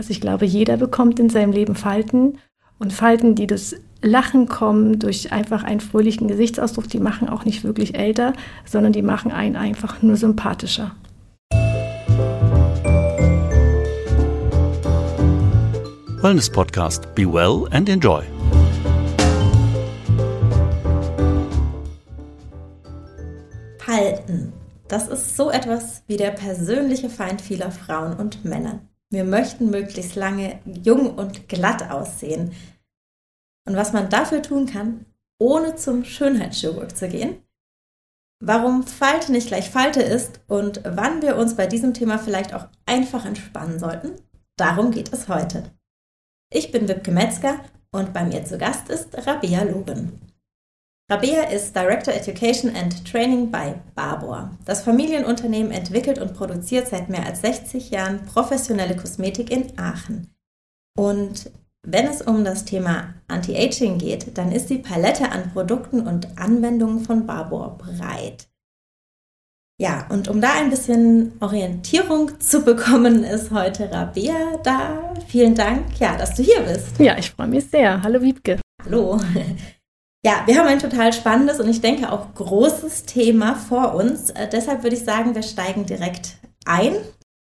Also ich glaube, jeder bekommt in seinem Leben Falten und Falten, die durch Lachen kommen, durch einfach einen fröhlichen Gesichtsausdruck, die machen auch nicht wirklich älter, sondern die machen einen einfach nur sympathischer. Wellness Podcast. Be well and enjoy. Falten. Das ist so etwas wie der persönliche Feind vieler Frauen und Männer. Wir möchten möglichst lange jung und glatt aussehen. Und was man dafür tun kann, ohne zum Schönheitschirurg zu gehen, warum Falte nicht gleich Falte ist und wann wir uns bei diesem Thema vielleicht auch einfach entspannen sollten, darum geht es heute. Ich bin Wipke Metzger und bei mir zu Gast ist Rabea Loben. Rabea ist Director Education and Training bei Barbour. Das Familienunternehmen entwickelt und produziert seit mehr als 60 Jahren professionelle Kosmetik in Aachen. Und wenn es um das Thema Anti-Aging geht, dann ist die Palette an Produkten und Anwendungen von Barbour breit. Ja, und um da ein bisschen Orientierung zu bekommen, ist heute Rabea da. Vielen Dank, ja, dass du hier bist. Ja, ich freue mich sehr. Hallo Wiebke. Hallo. Ja, wir haben ein total spannendes und ich denke auch großes Thema vor uns. Äh, deshalb würde ich sagen, wir steigen direkt ein.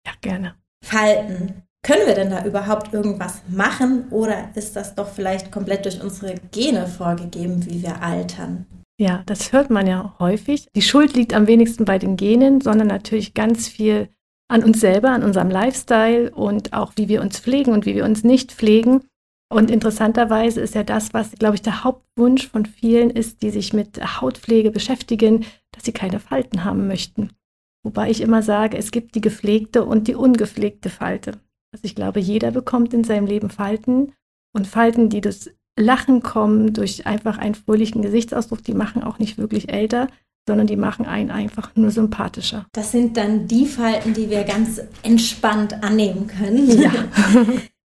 Ja, gerne. Falten. Können wir denn da überhaupt irgendwas machen oder ist das doch vielleicht komplett durch unsere Gene vorgegeben, wie wir altern? Ja, das hört man ja häufig. Die Schuld liegt am wenigsten bei den Genen, sondern natürlich ganz viel an uns selber, an unserem Lifestyle und auch wie wir uns pflegen und wie wir uns nicht pflegen. Und interessanterweise ist ja das, was, glaube ich, der Hauptwunsch von vielen ist, die sich mit Hautpflege beschäftigen, dass sie keine Falten haben möchten. Wobei ich immer sage, es gibt die gepflegte und die ungepflegte Falte. Also ich glaube, jeder bekommt in seinem Leben Falten und Falten, die durch Lachen kommen, durch einfach einen fröhlichen Gesichtsausdruck, die machen auch nicht wirklich älter, sondern die machen einen einfach nur sympathischer. Das sind dann die Falten, die wir ganz entspannt annehmen können. Ja.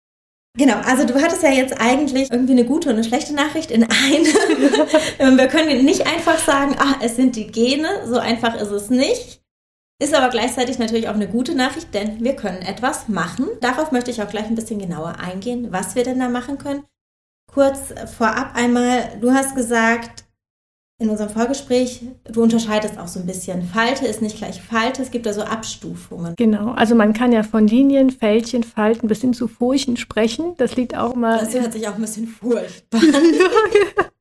Genau, also du hattest ja jetzt eigentlich irgendwie eine gute und eine schlechte Nachricht in eine. Wir können nicht einfach sagen, ah, es sind die Gene, so einfach ist es nicht. Ist aber gleichzeitig natürlich auch eine gute Nachricht, denn wir können etwas machen. Darauf möchte ich auch gleich ein bisschen genauer eingehen, was wir denn da machen können. Kurz vorab einmal, du hast gesagt, in unserem Vorgespräch, du unterscheidest auch so ein bisschen. Falte ist nicht gleich Falte, es gibt da so Abstufungen. Genau, also man kann ja von Linien, Fältchen, Falten bis hin zu Furchen sprechen. Das liegt auch mal. Das hört sich auch ein bisschen furchtbar an.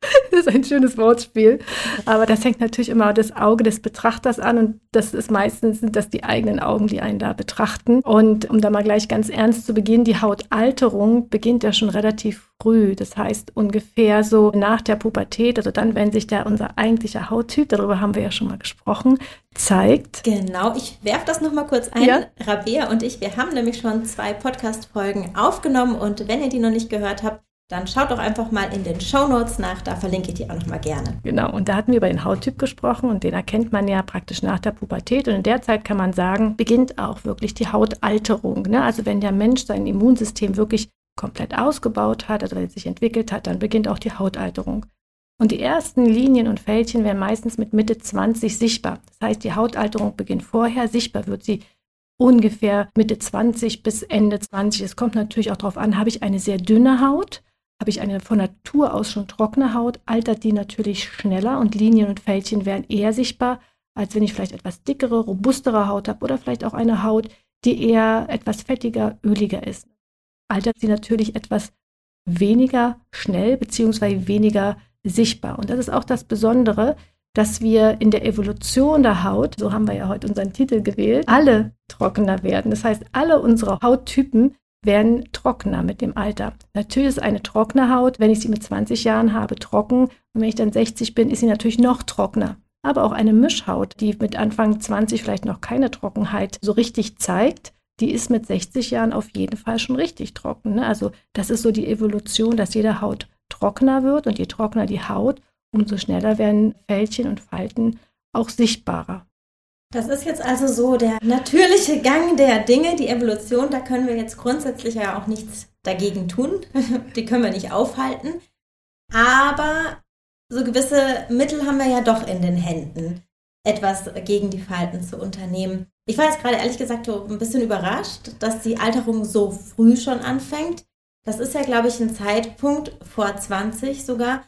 ist ein schönes Wortspiel. Aber das hängt natürlich immer das Auge des Betrachters an und das ist meistens sind das die eigenen Augen, die einen da betrachten. Und um da mal gleich ganz ernst zu beginnen, die Hautalterung beginnt ja schon relativ früh. Das heißt ungefähr so nach der Pubertät, also dann, wenn sich da unser eigentlicher Hauttyp, darüber haben wir ja schon mal gesprochen, zeigt. Genau, ich werfe das nochmal kurz ein. Ja. Rabea und ich, wir haben nämlich schon zwei Podcast-Folgen aufgenommen und wenn ihr die noch nicht gehört habt, dann schaut doch einfach mal in den Show Notes nach, da verlinke ich die auch nochmal gerne. Genau, und da hatten wir über den Hauttyp gesprochen und den erkennt man ja praktisch nach der Pubertät. Und in der Zeit kann man sagen, beginnt auch wirklich die Hautalterung. Ne? Also wenn der Mensch sein Immunsystem wirklich komplett ausgebaut hat, also wenn es sich entwickelt hat, dann beginnt auch die Hautalterung. Und die ersten Linien und Fältchen werden meistens mit Mitte 20 sichtbar. Das heißt, die Hautalterung beginnt vorher, sichtbar wird sie ungefähr Mitte 20 bis Ende 20. Es kommt natürlich auch darauf an, habe ich eine sehr dünne Haut habe ich eine von Natur aus schon trockene Haut, altert die natürlich schneller und Linien und Fältchen werden eher sichtbar, als wenn ich vielleicht etwas dickere, robustere Haut habe oder vielleicht auch eine Haut, die eher etwas fettiger, öliger ist. Altert sie natürlich etwas weniger schnell bzw. weniger sichtbar. Und das ist auch das Besondere, dass wir in der Evolution der Haut, so haben wir ja heute unseren Titel gewählt, alle trockener werden. Das heißt, alle unsere Hauttypen werden trockener mit dem Alter. Natürlich ist eine trockene Haut, wenn ich sie mit 20 Jahren habe, trocken. Und wenn ich dann 60 bin, ist sie natürlich noch trockener. Aber auch eine Mischhaut, die mit Anfang 20 vielleicht noch keine Trockenheit so richtig zeigt, die ist mit 60 Jahren auf jeden Fall schon richtig trocken. Ne? Also das ist so die Evolution, dass jede Haut trockener wird und je trockener die Haut, umso schneller werden Fältchen und Falten auch sichtbarer. Das ist jetzt also so der natürliche Gang der Dinge, die Evolution. Da können wir jetzt grundsätzlich ja auch nichts dagegen tun. die können wir nicht aufhalten. Aber so gewisse Mittel haben wir ja doch in den Händen, etwas gegen die Falten zu unternehmen. Ich war jetzt gerade ehrlich gesagt so ein bisschen überrascht, dass die Alterung so früh schon anfängt. Das ist ja, glaube ich, ein Zeitpunkt vor 20 sogar,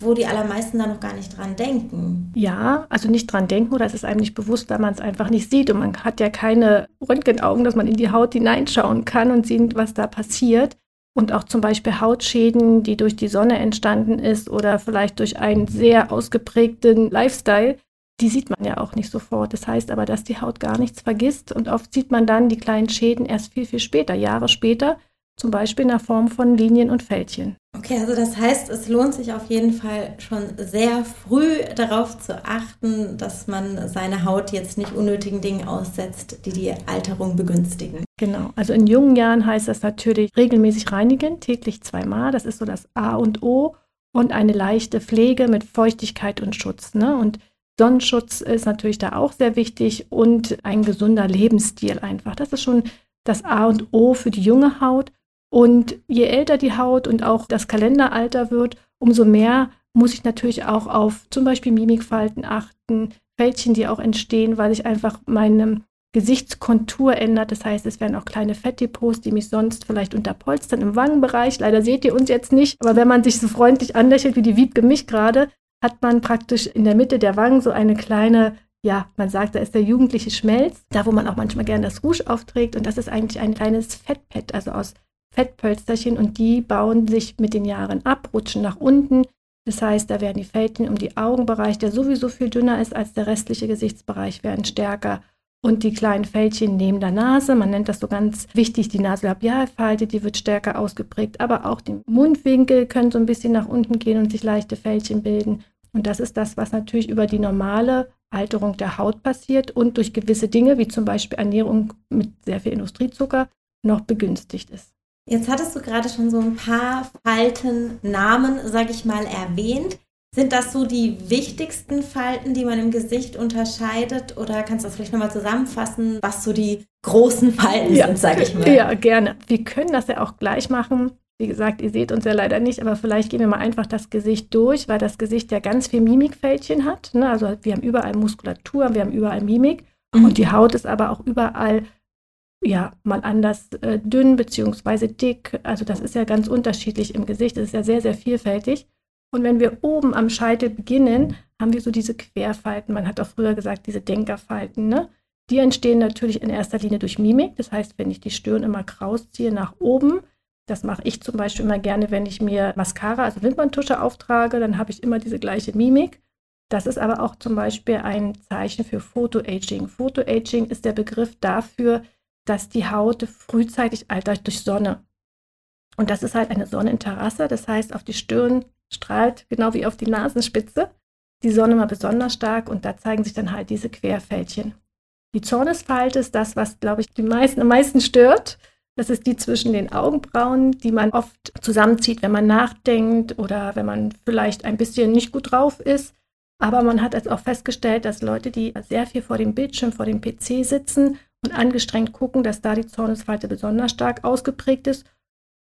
wo die allermeisten da noch gar nicht dran denken. Ja, also nicht dran denken oder es ist einem nicht bewusst, weil man es einfach nicht sieht. Und man hat ja keine Röntgenaugen, dass man in die Haut hineinschauen kann und sieht, was da passiert. Und auch zum Beispiel Hautschäden, die durch die Sonne entstanden ist oder vielleicht durch einen sehr ausgeprägten Lifestyle, die sieht man ja auch nicht sofort. Das heißt aber, dass die Haut gar nichts vergisst und oft sieht man dann die kleinen Schäden erst viel, viel später, Jahre später, zum Beispiel in der Form von Linien und Fältchen. Okay, also das heißt, es lohnt sich auf jeden Fall schon sehr früh darauf zu achten, dass man seine Haut jetzt nicht unnötigen Dingen aussetzt, die die Alterung begünstigen. Genau, also in jungen Jahren heißt das natürlich regelmäßig reinigen, täglich zweimal, das ist so das A und O und eine leichte Pflege mit Feuchtigkeit und Schutz. Ne? Und Sonnenschutz ist natürlich da auch sehr wichtig und ein gesunder Lebensstil einfach. Das ist schon das A und O für die junge Haut. Und je älter die Haut und auch das Kalenderalter wird, umso mehr muss ich natürlich auch auf zum Beispiel Mimikfalten achten, Fältchen, die auch entstehen, weil sich einfach meine Gesichtskontur ändert. Das heißt, es werden auch kleine Fettdepots, die mich sonst vielleicht unterpolstern im Wangenbereich. Leider seht ihr uns jetzt nicht, aber wenn man sich so freundlich anlächelt wie die Wiebke mich gerade, hat man praktisch in der Mitte der Wangen so eine kleine ja, man sagt, da ist der jugendliche Schmelz, da wo man auch manchmal gerne das Rouge aufträgt. Und das ist eigentlich ein kleines Fettpad, also aus Fettpölsterchen und die bauen sich mit den Jahren ab, rutschen nach unten. Das heißt, da werden die Fältchen um die Augenbereich, der sowieso viel dünner ist als der restliche Gesichtsbereich, werden stärker. Und die kleinen Fältchen neben der Nase, man nennt das so ganz wichtig, die Nasolabialfalte, die wird stärker ausgeprägt, aber auch die Mundwinkel können so ein bisschen nach unten gehen und sich leichte Fältchen bilden. Und das ist das, was natürlich über die normale Alterung der Haut passiert und durch gewisse Dinge, wie zum Beispiel Ernährung mit sehr viel Industriezucker, noch begünstigt ist. Jetzt hattest du gerade schon so ein paar Faltennamen, sag ich mal, erwähnt. Sind das so die wichtigsten Falten, die man im Gesicht unterscheidet? Oder kannst du das vielleicht nochmal zusammenfassen, was so die großen Falten ja, sind, sag ich mal? Ja, gerne. Wir können das ja auch gleich machen. Wie gesagt, ihr seht uns ja leider nicht, aber vielleicht gehen wir mal einfach das Gesicht durch, weil das Gesicht ja ganz viel Mimikfältchen hat. Ne? Also wir haben überall Muskulatur, wir haben überall Mimik mhm. und die Haut ist aber auch überall ja, mal anders äh, dünn beziehungsweise dick. Also das ist ja ganz unterschiedlich im Gesicht. Das ist ja sehr, sehr vielfältig. Und wenn wir oben am Scheitel beginnen, haben wir so diese Querfalten. Man hat auch früher gesagt, diese Denkerfalten. Ne? Die entstehen natürlich in erster Linie durch Mimik. Das heißt, wenn ich die Stirn immer kraus ziehe nach oben, das mache ich zum Beispiel immer gerne, wenn ich mir Mascara, also Wimperntusche auftrage, dann habe ich immer diese gleiche Mimik. Das ist aber auch zum Beispiel ein Zeichen für Photoaging. Photoaging ist der Begriff dafür, dass die Haut frühzeitig altert durch Sonne. Und das ist halt eine Sonnenterrasse, das heißt, auf die Stirn strahlt, genau wie auf die Nasenspitze, die Sonne mal besonders stark und da zeigen sich dann halt diese Querfältchen. Die Zornesfalte ist das, was, glaube ich, die meisten am meisten stört. Das ist die zwischen den Augenbrauen, die man oft zusammenzieht, wenn man nachdenkt oder wenn man vielleicht ein bisschen nicht gut drauf ist. Aber man hat jetzt auch festgestellt, dass Leute, die sehr viel vor dem Bildschirm, vor dem PC sitzen und angestrengt gucken, dass da die Zornesfalte besonders stark ausgeprägt ist,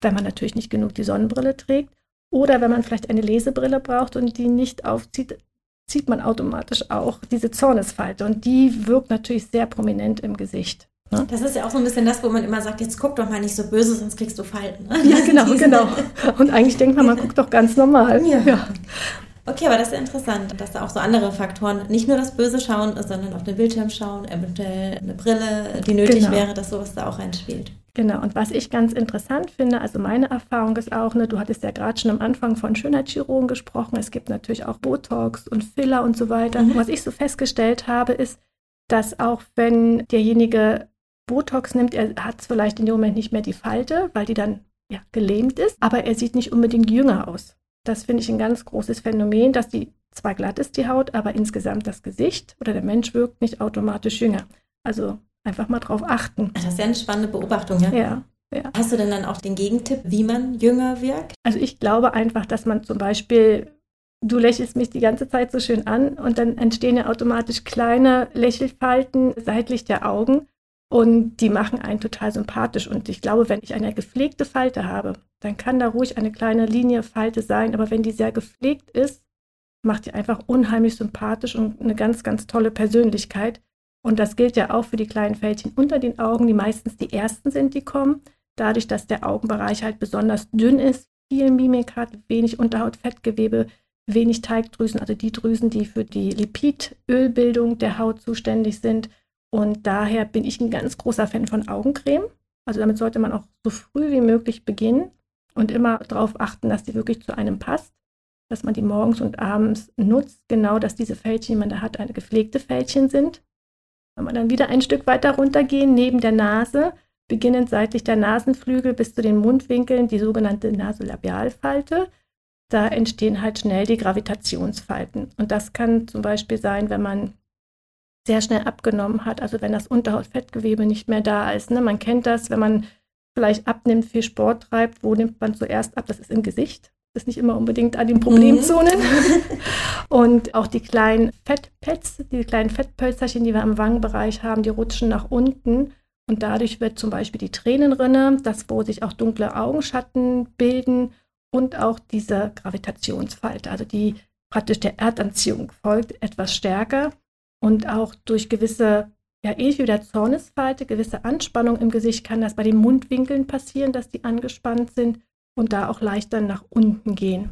wenn man natürlich nicht genug die Sonnenbrille trägt. Oder wenn man vielleicht eine Lesebrille braucht und die nicht aufzieht, zieht man automatisch auch diese Zornesfalte. Und die wirkt natürlich sehr prominent im Gesicht. Ne? Das ist ja auch so ein bisschen das, wo man immer sagt, jetzt guck doch mal nicht so böse, sonst kriegst du Falten. Ne? Ja, genau, genau. Und eigentlich denkt man, man guckt doch ganz normal. Ja. ja. Okay, aber das ist ja interessant, dass da auch so andere Faktoren, nicht nur das Böse schauen, sondern auf den Bildschirm schauen, eventuell eine Brille, die nötig genau. wäre, dass sowas da auch reinspielt. Genau, und was ich ganz interessant finde, also meine Erfahrung ist auch, ne, du hattest ja gerade schon am Anfang von Schönheitschirurgen gesprochen, es gibt natürlich auch Botox und Filler und so weiter. Mhm. Was ich so festgestellt habe, ist, dass auch wenn derjenige Botox nimmt, er hat vielleicht in dem Moment nicht mehr die Falte, weil die dann ja, gelähmt ist, aber er sieht nicht unbedingt jünger aus. Das finde ich ein ganz großes Phänomen, dass die zwar glatt ist, die Haut, aber insgesamt das Gesicht oder der Mensch wirkt nicht automatisch jünger. Also einfach mal drauf achten. Das ist ja eine spannende Beobachtung, ja? Ja. Ja. Hast du denn dann auch den Gegentipp, wie man jünger wirkt? Also ich glaube einfach, dass man zum Beispiel, du lächelst mich die ganze Zeit so schön an und dann entstehen ja automatisch kleine Lächelfalten seitlich der Augen und die machen einen total sympathisch. Und ich glaube, wenn ich eine gepflegte Falte habe, dann kann da ruhig eine kleine Linie Falte sein. Aber wenn die sehr gepflegt ist, macht die einfach unheimlich sympathisch und eine ganz, ganz tolle Persönlichkeit. Und das gilt ja auch für die kleinen Fältchen unter den Augen, die meistens die ersten sind, die kommen. Dadurch, dass der Augenbereich halt besonders dünn ist, viel Mimik hat, wenig Unterhautfettgewebe, wenig Teigdrüsen, also die Drüsen, die für die Lipidölbildung der Haut zuständig sind. Und daher bin ich ein ganz großer Fan von Augencreme. Also damit sollte man auch so früh wie möglich beginnen und immer darauf achten, dass die wirklich zu einem passt, dass man die morgens und abends nutzt, genau, dass diese Fältchen, die man da hat, eine gepflegte Fältchen sind. Wenn man dann wieder ein Stück weiter runtergehen, neben der Nase, beginnend seitlich der Nasenflügel bis zu den Mundwinkeln, die sogenannte Nasolabialfalte, da entstehen halt schnell die Gravitationsfalten. Und das kann zum Beispiel sein, wenn man sehr schnell abgenommen hat, also wenn das Unterhautfettgewebe nicht mehr da ist. Ne? Man kennt das, wenn man vielleicht abnimmt, viel Sport treibt, wo nimmt man zuerst ab? Das ist im Gesicht. Das ist nicht immer unbedingt an den Problemzonen. Mhm. Und auch die kleinen Fettpads, die kleinen Fettpölzerchen, die wir im Wangenbereich haben, die rutschen nach unten. Und dadurch wird zum Beispiel die Tränenrinne, das, wo sich auch dunkle Augenschatten bilden und auch diese Gravitationsfalte, also die praktisch der Erdanziehung folgt, etwas stärker und auch durch gewisse, ja ähnlich wie der Zornesfalte, gewisse Anspannung im Gesicht kann das bei den Mundwinkeln passieren, dass die angespannt sind und da auch leichter nach unten gehen.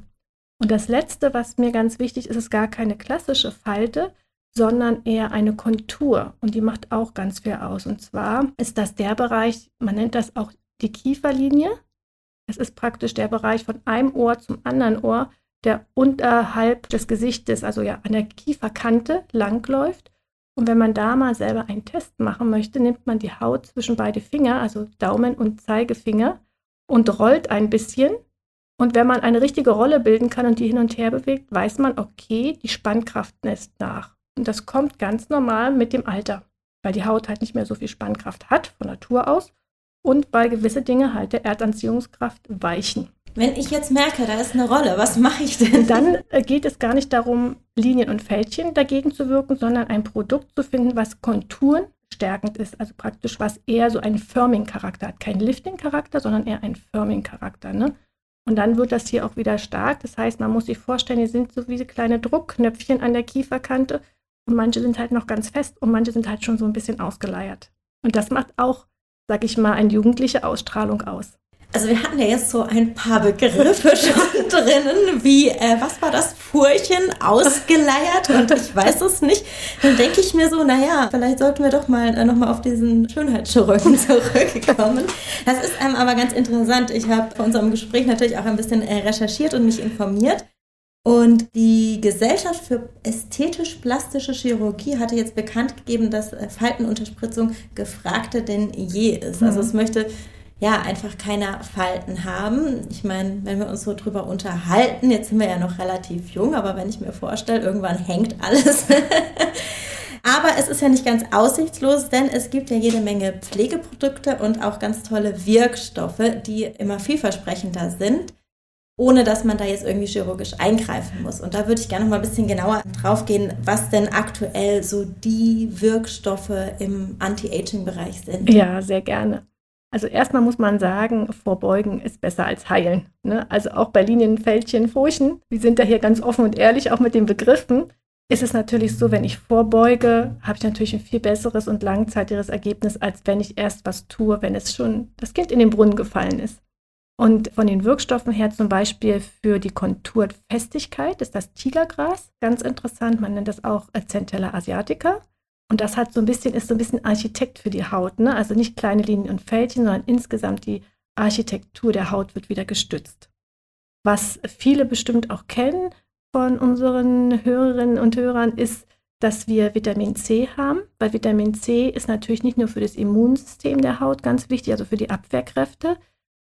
Und das Letzte, was mir ganz wichtig ist, ist gar keine klassische Falte, sondern eher eine Kontur. Und die macht auch ganz viel aus. Und zwar ist das der Bereich, man nennt das auch die Kieferlinie. Es ist praktisch der Bereich von einem Ohr zum anderen Ohr, der unterhalb des Gesichtes, also ja an der Kieferkante langläuft. Und wenn man da mal selber einen Test machen möchte, nimmt man die Haut zwischen beide Finger, also Daumen und Zeigefinger, und rollt ein bisschen. Und wenn man eine richtige Rolle bilden kann und die hin und her bewegt, weiß man, okay, die Spannkraft lässt nach. Und das kommt ganz normal mit dem Alter, weil die Haut halt nicht mehr so viel Spannkraft hat von Natur aus und weil gewisse Dinge halt der Erdanziehungskraft weichen. Wenn ich jetzt merke, da ist eine Rolle, was mache ich denn? Dann äh, geht es gar nicht darum, Linien und Fältchen dagegen zu wirken, sondern ein Produkt zu finden, was Konturen stärkend ist, also praktisch was eher so einen Firming-Charakter hat. Kein Lifting-Charakter, sondern eher ein Firming-Charakter. Ne? Und dann wird das hier auch wieder stark. Das heißt, man muss sich vorstellen, hier sind so wie kleine Druckknöpfchen an der Kieferkante und manche sind halt noch ganz fest und manche sind halt schon so ein bisschen ausgeleiert. Und das macht auch, sag ich mal, eine jugendliche Ausstrahlung aus. Also wir hatten ja jetzt so ein paar Begriffe schon drinnen, wie, äh, was war das, Furchen, ausgeleiert und ich weiß es nicht. Dann denke ich mir so, naja, vielleicht sollten wir doch mal äh, nochmal auf diesen Schönheitschirurgen zurückkommen. Das ist ähm, aber ganz interessant. Ich habe vor unserem Gespräch natürlich auch ein bisschen äh, recherchiert und mich informiert. Und die Gesellschaft für ästhetisch-plastische Chirurgie hatte jetzt bekannt gegeben, dass äh, Faltenunterspritzung gefragter denn je ist. Also es möchte ja, einfach keine Falten haben. Ich meine, wenn wir uns so drüber unterhalten, jetzt sind wir ja noch relativ jung, aber wenn ich mir vorstelle, irgendwann hängt alles. aber es ist ja nicht ganz aussichtslos, denn es gibt ja jede Menge Pflegeprodukte und auch ganz tolle Wirkstoffe, die immer vielversprechender sind, ohne dass man da jetzt irgendwie chirurgisch eingreifen muss. Und da würde ich gerne noch mal ein bisschen genauer drauf gehen, was denn aktuell so die Wirkstoffe im Anti-Aging-Bereich sind. Ja, sehr gerne. Also erstmal muss man sagen, vorbeugen ist besser als heilen. Ne? Also auch bei Linienfältchen, Furchen, wir sind da hier ganz offen und ehrlich, auch mit den Begriffen, ist es natürlich so, wenn ich vorbeuge, habe ich natürlich ein viel besseres und langzeitiges Ergebnis, als wenn ich erst was tue, wenn es schon das Kind in den Brunnen gefallen ist. Und von den Wirkstoffen her zum Beispiel für die Konturfestigkeit ist das Tigergras ganz interessant. Man nennt das auch Centella asiatica. Und das hat so ein bisschen, ist so ein bisschen Architekt für die Haut. Ne? Also nicht kleine Linien und Fältchen, sondern insgesamt die Architektur der Haut wird wieder gestützt. Was viele bestimmt auch kennen von unseren Hörerinnen und Hörern, ist, dass wir Vitamin C haben, weil Vitamin C ist natürlich nicht nur für das Immunsystem der Haut ganz wichtig, also für die Abwehrkräfte.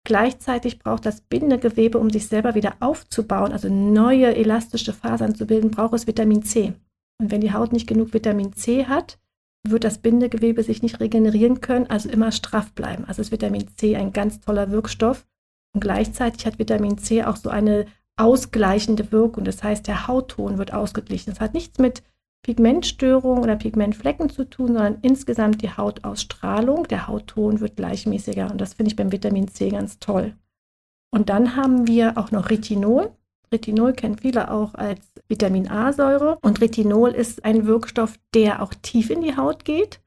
Gleichzeitig braucht das Bindegewebe, um sich selber wieder aufzubauen, also neue elastische Fasern zu bilden, braucht es Vitamin C. Und wenn die Haut nicht genug Vitamin C hat, wird das Bindegewebe sich nicht regenerieren können, also immer straff bleiben. Also ist Vitamin C ein ganz toller Wirkstoff. Und gleichzeitig hat Vitamin C auch so eine ausgleichende Wirkung. Das heißt, der Hautton wird ausgeglichen. Das hat nichts mit Pigmentstörungen oder Pigmentflecken zu tun, sondern insgesamt die Hautausstrahlung. Der Hautton wird gleichmäßiger. Und das finde ich beim Vitamin C ganz toll. Und dann haben wir auch noch Retinol. Retinol kennen viele auch als Vitamin A-Säure. Und Retinol ist ein Wirkstoff, der auch tief in die Haut geht.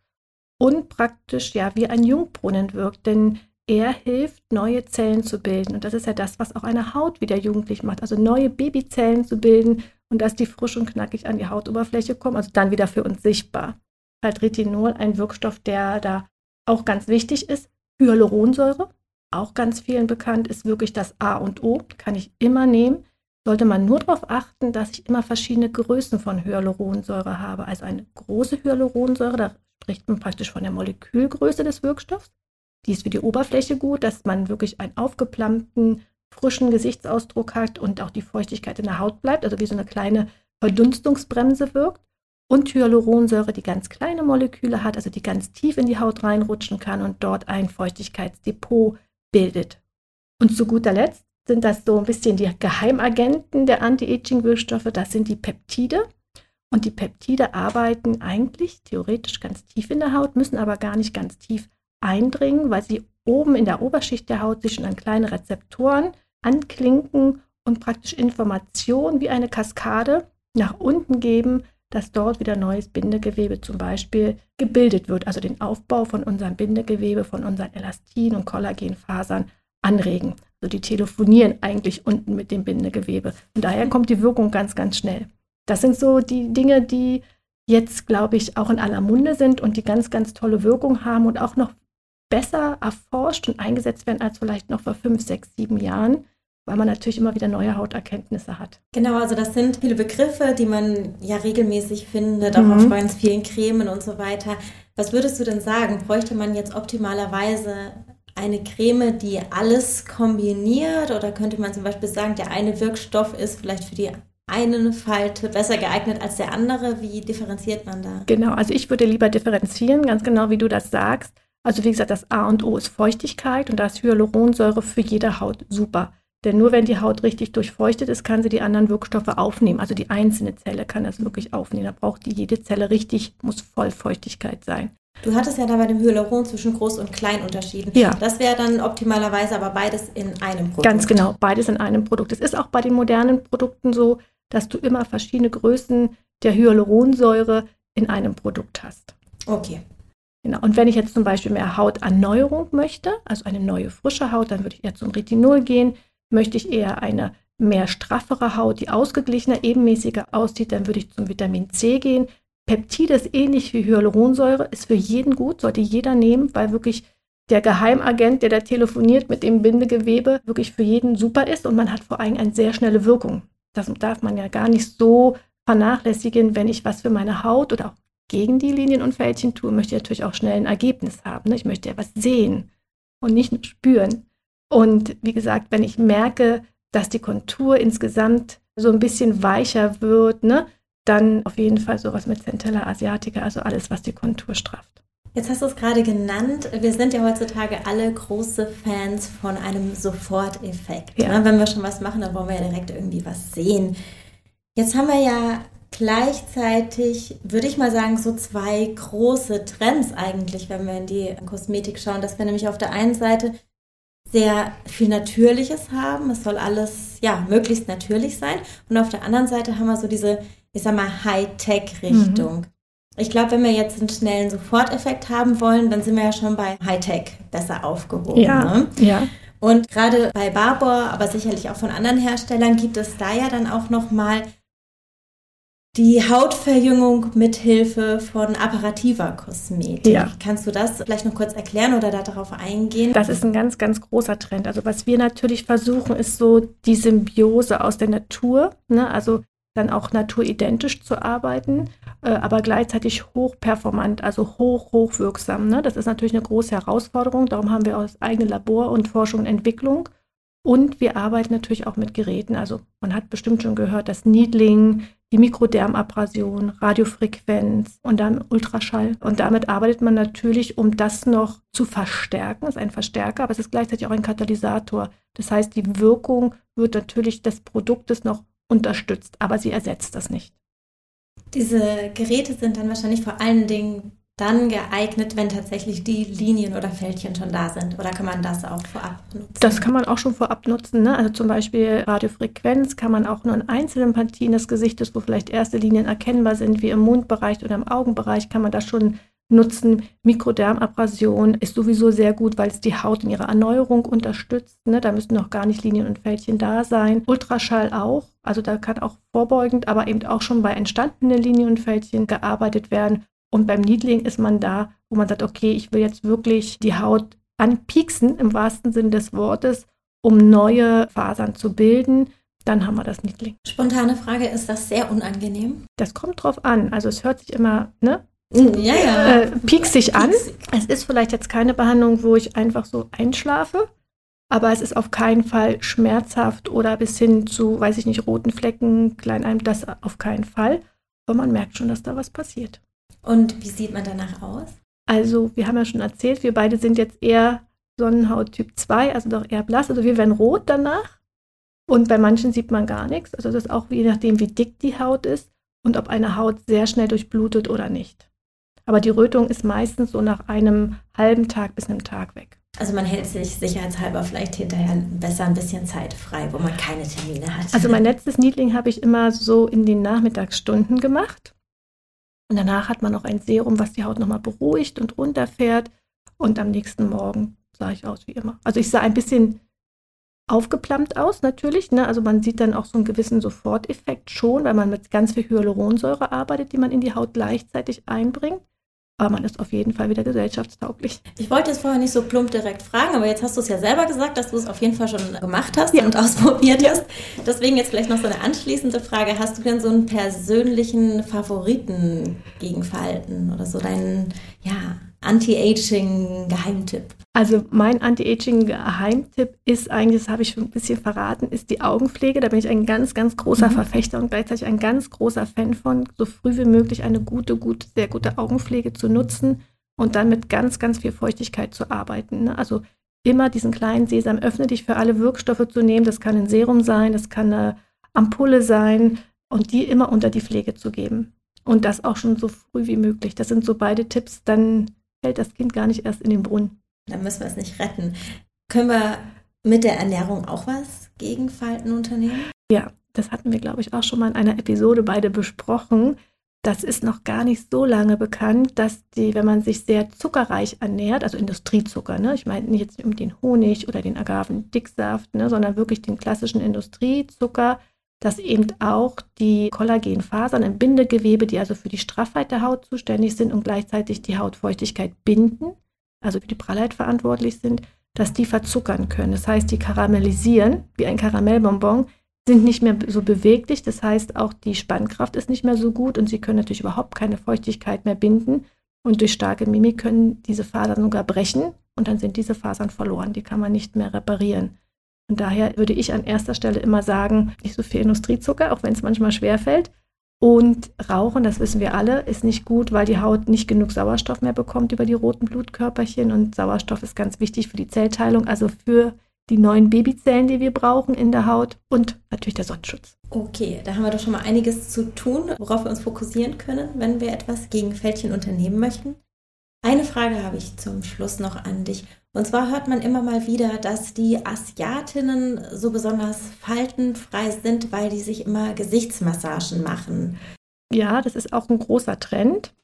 und praktisch ja wie ein Jungbrunnen wirkt, denn er hilft, neue Zellen zu bilden. Und das ist ja das, was auch eine Haut wieder jugendlich macht. Also neue Babyzellen zu bilden und dass die frisch und knackig an die Hautoberfläche kommen, also dann wieder für uns sichtbar. Halt Retinol, ein Wirkstoff, der da auch ganz wichtig ist. Hyaluronsäure, auch ganz vielen bekannt, ist wirklich das A und O, kann ich immer nehmen. Sollte man nur darauf achten, dass ich immer verschiedene Größen von Hyaluronsäure habe. Also eine große Hyaluronsäure, da spricht man praktisch von der Molekülgröße des Wirkstoffs. Die ist für die Oberfläche gut, dass man wirklich einen aufgeplammten, frischen Gesichtsausdruck hat und auch die Feuchtigkeit in der Haut bleibt, also wie so eine kleine Verdunstungsbremse wirkt. Und Hyaluronsäure, die ganz kleine Moleküle hat, also die ganz tief in die Haut reinrutschen kann und dort ein Feuchtigkeitsdepot bildet. Und zu guter Letzt sind das so ein bisschen die Geheimagenten der Anti-Aging-Wirkstoffe, das sind die Peptide. Und die Peptide arbeiten eigentlich theoretisch ganz tief in der Haut, müssen aber gar nicht ganz tief eindringen, weil sie oben in der Oberschicht der Haut sich schon an kleine Rezeptoren anklinken und praktisch Informationen wie eine Kaskade nach unten geben, dass dort wieder neues Bindegewebe zum Beispiel gebildet wird, also den Aufbau von unserem Bindegewebe, von unseren Elastin- und Kollagenfasern anregen. Also die telefonieren eigentlich unten mit dem Bindegewebe. Und daher kommt die Wirkung ganz, ganz schnell. Das sind so die Dinge, die jetzt, glaube ich, auch in aller Munde sind und die ganz, ganz tolle Wirkung haben und auch noch besser erforscht und eingesetzt werden als vielleicht noch vor fünf, sechs, sieben Jahren, weil man natürlich immer wieder neue Hauterkenntnisse hat. Genau, also das sind viele Begriffe, die man ja regelmäßig findet, auch mhm. auf ganz vielen Cremen und so weiter. Was würdest du denn sagen? Bräuchte man jetzt optimalerweise eine Creme, die alles kombiniert? Oder könnte man zum Beispiel sagen, der eine Wirkstoff ist vielleicht für die eine Falte besser geeignet als der andere? Wie differenziert man da? Genau, also ich würde lieber differenzieren, ganz genau wie du das sagst. Also wie gesagt, das A und O ist Feuchtigkeit und da ist Hyaluronsäure für jede Haut super. Denn nur wenn die Haut richtig durchfeuchtet ist, kann sie die anderen Wirkstoffe aufnehmen. Also die einzelne Zelle kann das wirklich aufnehmen. Da braucht die jede Zelle richtig, muss voll Feuchtigkeit sein. Du hattest ja da bei dem Hyaluron zwischen groß und klein unterschieden. Ja. Das wäre dann optimalerweise aber beides in einem Produkt. Ganz genau, beides in einem Produkt. Es ist auch bei den modernen Produkten so, dass du immer verschiedene Größen der Hyaluronsäure in einem Produkt hast. Okay. Genau. Und wenn ich jetzt zum Beispiel mehr Hauterneuerung möchte, also eine neue frische Haut, dann würde ich eher zum Retinol gehen. Möchte ich eher eine mehr straffere Haut, die ausgeglichener, ebenmäßiger aussieht, dann würde ich zum Vitamin C gehen. Peptide ist ähnlich wie Hyaluronsäure, ist für jeden gut, sollte jeder nehmen, weil wirklich der Geheimagent, der da telefoniert mit dem Bindegewebe, wirklich für jeden super ist und man hat vor allem eine sehr schnelle Wirkung. Das darf man ja gar nicht so vernachlässigen, wenn ich was für meine Haut oder auch gegen die Linien und Fältchen tue, möchte ich natürlich auch schnell ein Ergebnis haben. Ne? Ich möchte ja was sehen und nicht nur spüren. Und wie gesagt, wenn ich merke, dass die Kontur insgesamt so ein bisschen weicher wird, ne, dann auf jeden Fall sowas mit Centella asiatica, also alles, was die Kontur strafft. Jetzt hast du es gerade genannt. Wir sind ja heutzutage alle große Fans von einem Soforteffekt. Ja. Ne? Wenn wir schon was machen, dann wollen wir ja direkt irgendwie was sehen. Jetzt haben wir ja gleichzeitig, würde ich mal sagen, so zwei große Trends eigentlich, wenn wir in die Kosmetik schauen, dass wir nämlich auf der einen Seite sehr viel Natürliches haben. Es soll alles, ja, möglichst natürlich sein. Und auf der anderen Seite haben wir so diese, ich sag mal, Hightech-Richtung. Mhm. Ich glaube, wenn wir jetzt einen schnellen Soforteffekt haben wollen, dann sind wir ja schon bei Hightech besser aufgehoben. Ja, ne? ja. Und gerade bei Barbour, aber sicherlich auch von anderen Herstellern, gibt es da ja dann auch nochmal die Hautverjüngung mit Hilfe von apparativer Kosmetik. Ja. Kannst du das vielleicht noch kurz erklären oder darauf eingehen? Das ist ein ganz, ganz großer Trend. Also was wir natürlich versuchen, ist so die Symbiose aus der Natur, ne? also dann auch naturidentisch zu arbeiten, äh, aber gleichzeitig hochperformant, also hoch, hochwirksam. Ne? Das ist natürlich eine große Herausforderung. Darum haben wir auch das eigene Labor und Forschung und Entwicklung. Und wir arbeiten natürlich auch mit Geräten. Also man hat bestimmt schon gehört, das Needling, die Mikrodermabrasion, Radiofrequenz und dann Ultraschall. Und damit arbeitet man natürlich, um das noch zu verstärken. Das ist ein Verstärker, aber es ist gleichzeitig auch ein Katalysator. Das heißt, die Wirkung wird natürlich des Produktes noch unterstützt, aber sie ersetzt das nicht. Diese Geräte sind dann wahrscheinlich vor allen Dingen dann geeignet, wenn tatsächlich die Linien oder Fältchen schon da sind? Oder kann man das auch vorab nutzen? Das kann man auch schon vorab nutzen. Ne? Also zum Beispiel Radiofrequenz kann man auch nur in einzelnen Partien des Gesichtes, wo vielleicht erste Linien erkennbar sind, wie im Mundbereich oder im Augenbereich, kann man das schon nutzen. Mikrodermabrasion ist sowieso sehr gut, weil es die Haut in ihrer Erneuerung unterstützt. Ne? Da müssen noch gar nicht Linien und Fältchen da sein. Ultraschall auch. Also da kann auch vorbeugend, aber eben auch schon bei entstandenen Linien und Fältchen gearbeitet werden. Und beim Niedling ist man da, wo man sagt, okay, ich will jetzt wirklich die Haut anpieksen im wahrsten Sinne des Wortes, um neue Fasern zu bilden. Dann haben wir das Niedling. Spontane Frage, ist das sehr unangenehm? Das kommt drauf an. Also es hört sich immer, ne? Ja, ja. Äh, piekst sich an. Es ist vielleicht jetzt keine Behandlung, wo ich einfach so einschlafe, aber es ist auf keinen Fall schmerzhaft oder bis hin zu, weiß ich nicht, roten Flecken, Kleinalm, das auf keinen Fall. Aber man merkt schon, dass da was passiert. Und wie sieht man danach aus? Also, wir haben ja schon erzählt, wir beide sind jetzt eher Sonnenhaut Typ 2, also doch eher blass. Also wir werden rot danach. Und bei manchen sieht man gar nichts. Also das ist auch je nachdem, wie dick die Haut ist und ob eine Haut sehr schnell durchblutet oder nicht. Aber die Rötung ist meistens so nach einem halben Tag bis einem Tag weg. Also man hält sich sicherheitshalber vielleicht hinterher besser ein bisschen Zeit frei, wo man keine Termine hat. Also mein letztes Niedling habe ich immer so in den Nachmittagsstunden gemacht. Und danach hat man noch ein Serum, was die Haut nochmal beruhigt und runterfährt. Und am nächsten Morgen sah ich aus wie immer. Also ich sah ein bisschen aufgeplammt aus, natürlich. Ne? Also man sieht dann auch so einen gewissen Soforteffekt schon, weil man mit ganz viel Hyaluronsäure arbeitet, die man in die Haut gleichzeitig einbringt. Aber man ist auf jeden Fall wieder gesellschaftstauglich. Ich wollte es vorher nicht so plump direkt fragen, aber jetzt hast du es ja selber gesagt, dass du es auf jeden Fall schon gemacht hast ja. und ausprobiert ja. hast. Deswegen jetzt vielleicht noch so eine anschließende Frage. Hast du denn so einen persönlichen Favoriten gegen Verhalten oder so deinen, ja, Anti-Aging-Geheimtipp? Also mein Anti-Aging-Geheimtipp ist eigentlich, das habe ich schon ein bisschen verraten, ist die Augenpflege. Da bin ich ein ganz, ganz großer mhm. Verfechter und gleichzeitig ein ganz großer Fan von, so früh wie möglich eine gute, gute, sehr gute Augenpflege zu nutzen und dann mit ganz, ganz viel Feuchtigkeit zu arbeiten. Ne? Also immer diesen kleinen Sesam, öffne dich für alle Wirkstoffe zu nehmen. Das kann ein Serum sein, das kann eine Ampulle sein und die immer unter die Pflege zu geben. Und das auch schon so früh wie möglich. Das sind so beide Tipps, dann fällt das Kind gar nicht erst in den Brunnen. Dann müssen wir es nicht retten. Können wir mit der Ernährung auch was gegen Falten unternehmen? Ja, das hatten wir, glaube ich, auch schon mal in einer Episode beide besprochen. Das ist noch gar nicht so lange bekannt, dass die, wenn man sich sehr zuckerreich ernährt, also Industriezucker, ne, ich meine nicht jetzt um den Honig oder den Agavendicksaft, ne, sondern wirklich den klassischen Industriezucker, dass eben auch die Kollagenfasern im Bindegewebe, die also für die Straffheit der Haut zuständig sind und gleichzeitig die Hautfeuchtigkeit binden, also für die Prallheit verantwortlich sind, dass die verzuckern können. Das heißt, die karamellisieren wie ein Karamellbonbon, sind nicht mehr so beweglich. Das heißt, auch die Spannkraft ist nicht mehr so gut und sie können natürlich überhaupt keine Feuchtigkeit mehr binden. Und durch starke Mimik können diese Fasern sogar brechen und dann sind diese Fasern verloren. Die kann man nicht mehr reparieren. Und daher würde ich an erster Stelle immer sagen, nicht so viel Industriezucker, auch wenn es manchmal schwer fällt. Und Rauchen, das wissen wir alle, ist nicht gut, weil die Haut nicht genug Sauerstoff mehr bekommt über die roten Blutkörperchen. Und Sauerstoff ist ganz wichtig für die Zellteilung, also für die neuen Babyzellen, die wir brauchen in der Haut und natürlich der Sonnenschutz. Okay, da haben wir doch schon mal einiges zu tun, worauf wir uns fokussieren können, wenn wir etwas gegen Fältchen unternehmen möchten. Eine Frage habe ich zum Schluss noch an dich. Und zwar hört man immer mal wieder, dass die Asiatinnen so besonders faltenfrei sind, weil die sich immer Gesichtsmassagen machen. Ja, das ist auch ein großer Trend.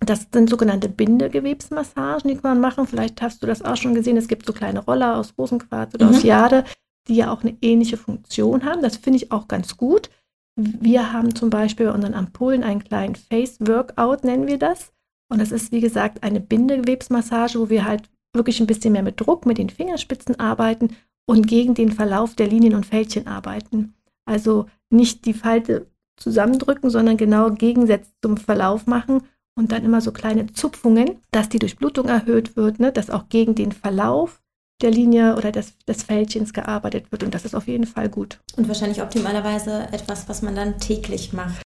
Das sind sogenannte Bindegewebsmassagen, die kann man machen. Vielleicht hast du das auch schon gesehen. Es gibt so kleine Roller aus Rosenquarz oder mhm. aus Jade, die ja auch eine ähnliche Funktion haben. Das finde ich auch ganz gut. Wir haben zum Beispiel bei unseren Ampullen einen kleinen Face Workout, nennen wir das. Und das ist, wie gesagt, eine Bindegewebsmassage, wo wir halt wirklich ein bisschen mehr mit Druck mit den Fingerspitzen arbeiten und gegen den Verlauf der Linien und Fältchen arbeiten. Also nicht die Falte zusammendrücken, sondern genau gegensätzlich zum Verlauf machen und dann immer so kleine Zupfungen, dass die Durchblutung erhöht wird, ne, dass auch gegen den Verlauf der Linie oder des, des Fältchens gearbeitet wird und das ist auf jeden Fall gut. Und wahrscheinlich optimalerweise etwas, was man dann täglich macht.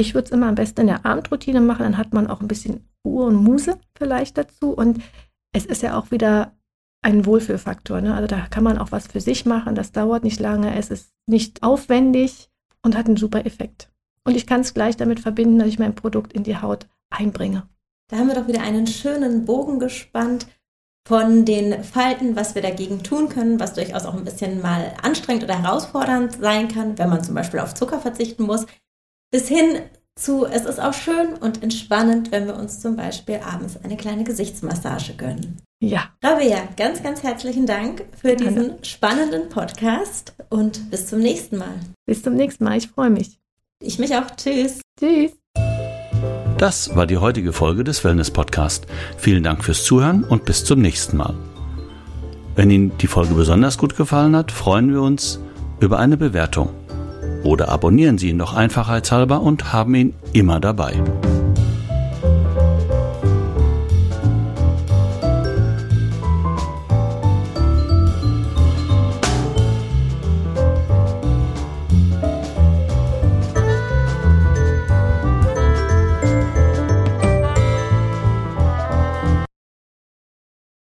Ich würde es immer am besten in der Abendroutine machen, dann hat man auch ein bisschen Ruhe und Muse vielleicht dazu und es ist ja auch wieder ein Wohlfühlfaktor. Ne? Also da kann man auch was für sich machen. Das dauert nicht lange. Es ist nicht aufwendig und hat einen super Effekt. Und ich kann es gleich damit verbinden, dass ich mein Produkt in die Haut einbringe. Da haben wir doch wieder einen schönen Bogen gespannt von den Falten, was wir dagegen tun können, was durchaus auch ein bisschen mal anstrengend oder herausfordernd sein kann, wenn man zum Beispiel auf Zucker verzichten muss, bis hin zu, es ist auch schön und entspannend, wenn wir uns zum Beispiel abends eine kleine Gesichtsmassage gönnen. Ja. Rabea, ganz, ganz herzlichen Dank für diesen spannenden Podcast und bis zum nächsten Mal. Bis zum nächsten Mal, ich freue mich. Ich mich auch. Tschüss. Tschüss. Das war die heutige Folge des Wellness Podcast. Vielen Dank fürs Zuhören und bis zum nächsten Mal. Wenn Ihnen die Folge besonders gut gefallen hat, freuen wir uns über eine Bewertung. Oder abonnieren Sie ihn doch einfachheitshalber und haben ihn immer dabei.